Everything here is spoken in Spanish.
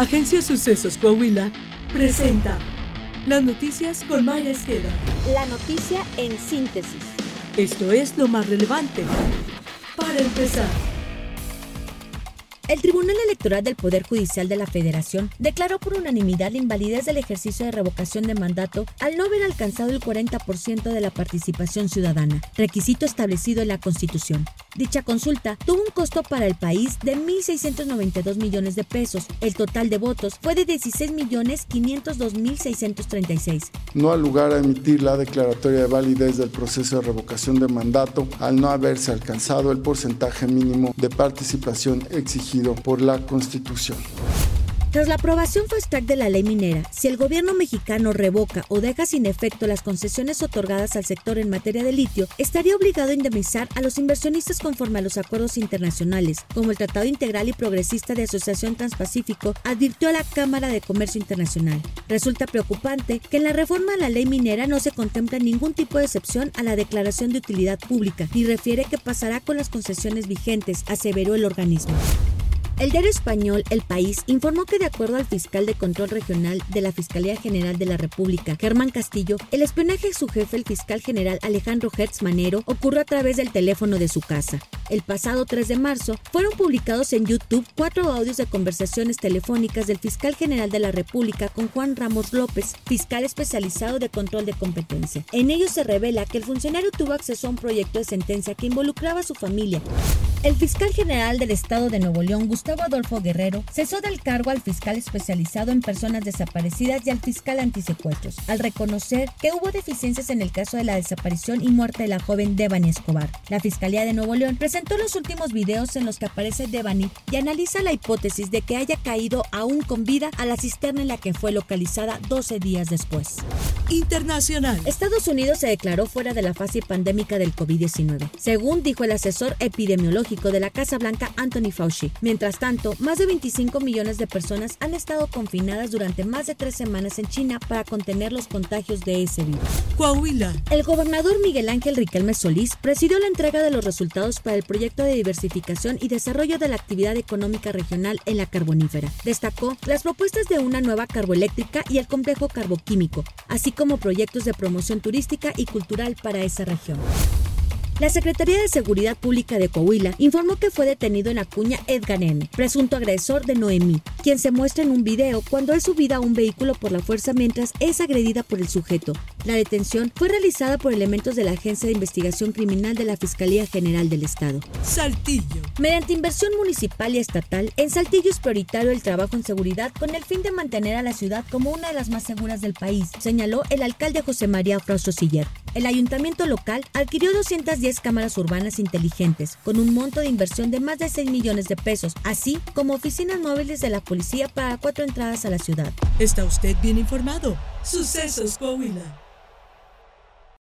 Agencia Sucesos Coahuila presenta las noticias con Maya Esqueda. La noticia en síntesis. Esto es lo más relevante. Para empezar. El Tribunal Electoral del Poder Judicial de la Federación declaró por unanimidad la invalidez del ejercicio de revocación de mandato al no haber alcanzado el 40% de la participación ciudadana, requisito establecido en la Constitución. Dicha consulta tuvo un costo para el país de 1.692 millones de pesos. El total de votos fue de 16.502.636. No ha lugar a emitir la declaratoria de validez del proceso de revocación de mandato al no haberse alcanzado el porcentaje mínimo de participación exigido por la Constitución. Tras la aprobación fast track de la ley minera, si el gobierno mexicano revoca o deja sin efecto las concesiones otorgadas al sector en materia de litio, estaría obligado a indemnizar a los inversionistas conforme a los acuerdos internacionales, como el Tratado Integral y Progresista de Asociación Transpacífico advirtió a la Cámara de Comercio Internacional. Resulta preocupante que en la reforma a la ley minera no se contempla ningún tipo de excepción a la declaración de utilidad pública, ni refiere qué pasará con las concesiones vigentes, aseveró el organismo. El diario español El País informó que de acuerdo al fiscal de control regional de la Fiscalía General de la República, Germán Castillo, el espionaje de su jefe, el fiscal general Alejandro Hertz Manero, ocurrió a través del teléfono de su casa. El pasado 3 de marzo fueron publicados en YouTube cuatro audios de conversaciones telefónicas del fiscal general de la República con Juan Ramos López, fiscal especializado de control de competencia. En ellos se revela que el funcionario tuvo acceso a un proyecto de sentencia que involucraba a su familia. El fiscal general del estado de Nuevo León, Gustavo Adolfo Guerrero cesó del cargo al fiscal especializado en personas desaparecidas y al fiscal antisecuestros, al reconocer que hubo deficiencias en el caso de la desaparición y muerte de la joven Devani Escobar. La Fiscalía de Nuevo León presentó los últimos videos en los que aparece Devani y analiza la hipótesis de que haya caído aún con vida a la cisterna en la que fue localizada 12 días después. Internacional. Estados Unidos se declaró fuera de la fase pandémica del COVID-19, según dijo el asesor epidemiológico de la Casa Blanca Anthony Fauci. Mientras tanto, más de 25 millones de personas han estado confinadas durante más de tres semanas en China para contener los contagios de ese virus. Coahuila. El gobernador Miguel Ángel Riquelme Solís presidió la entrega de los resultados para el proyecto de diversificación y desarrollo de la actividad económica regional en la carbonífera. Destacó las propuestas de una nueva carboeléctrica y el complejo carboquímico, así como proyectos de promoción turística y cultural para esa región. La Secretaría de Seguridad Pública de Coahuila informó que fue detenido en Acuña Edgar N., presunto agresor de Noemí, quien se muestra en un video cuando es subida a un vehículo por la fuerza mientras es agredida por el sujeto. La detención fue realizada por elementos de la Agencia de Investigación Criminal de la Fiscalía General del Estado. Saltillo. Mediante inversión municipal y estatal, en Saltillo es prioritario el trabajo en seguridad con el fin de mantener a la ciudad como una de las más seguras del país, señaló el alcalde José María Frausto Siller. El ayuntamiento local adquirió 210 cámaras urbanas inteligentes, con un monto de inversión de más de 6 millones de pesos, así como oficinas móviles de la policía para cuatro entradas a la ciudad. ¿Está usted bien informado? Sucesos Coahuila.